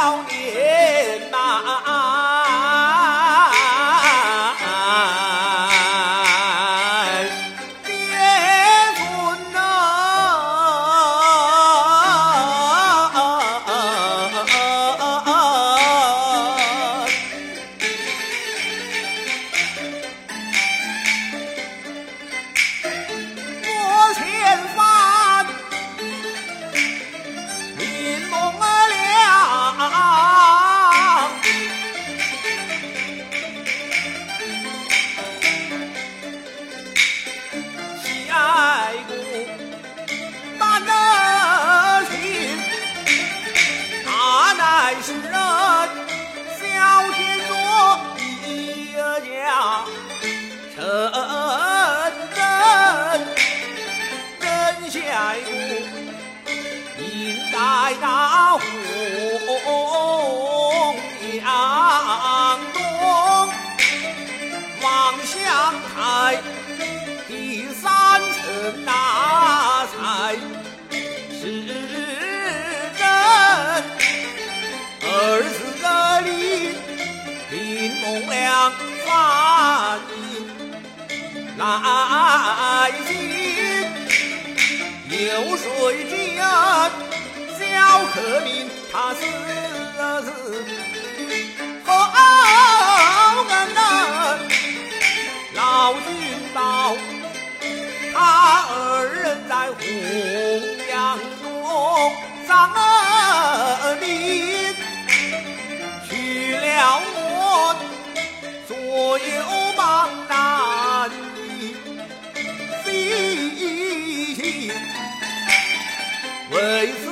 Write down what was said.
down 下一步应该到洪阳东望乡台第三层那才是真，儿子里林梦良翻译。来信，有谁知小客民他是后恩老君道，他二人在洪阳中丧儿命，去了我左右 É